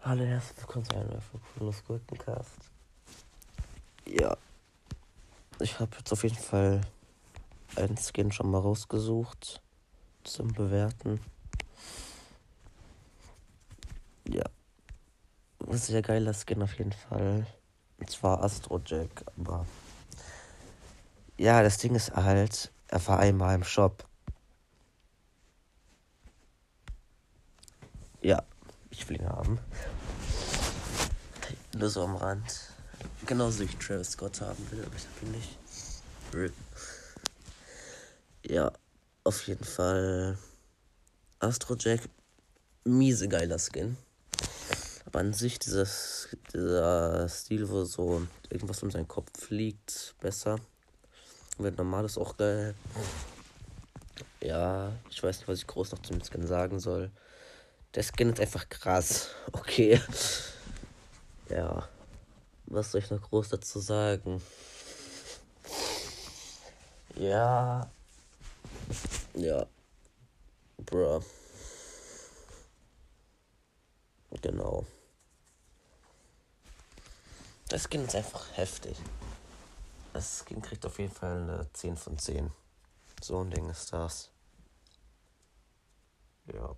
Hallo, herzlich willkommen zu einem neuen Gurkencast. Ja, ich habe jetzt auf jeden Fall einen Skin schon mal rausgesucht zum Bewerten. Ja, sehr geiler Skin auf jeden Fall. Und zwar Astro Jack, aber ja, das Ding ist halt, er war einmal im Shop. Ja, ich will ihn haben. Nur so am Rand. Genauso wie ich Travis Scott haben will, aber ich hab ihn nicht. Ja, auf jeden Fall. Astro Jack, miese geiler Skin. Aber an sich dieses, dieser Stil, wo so irgendwas um seinen Kopf fliegt, besser. Wird normales auch geil. Ja, ich weiß nicht, was ich groß noch zum Skin sagen soll. Der Skin ist einfach krass. Okay. Ja. Was soll ich noch groß dazu sagen? Ja. Ja. Bruh. Genau. Das Skin ist einfach heftig. Das Skin kriegt auf jeden Fall eine 10 von 10. So ein Ding ist das. Ja.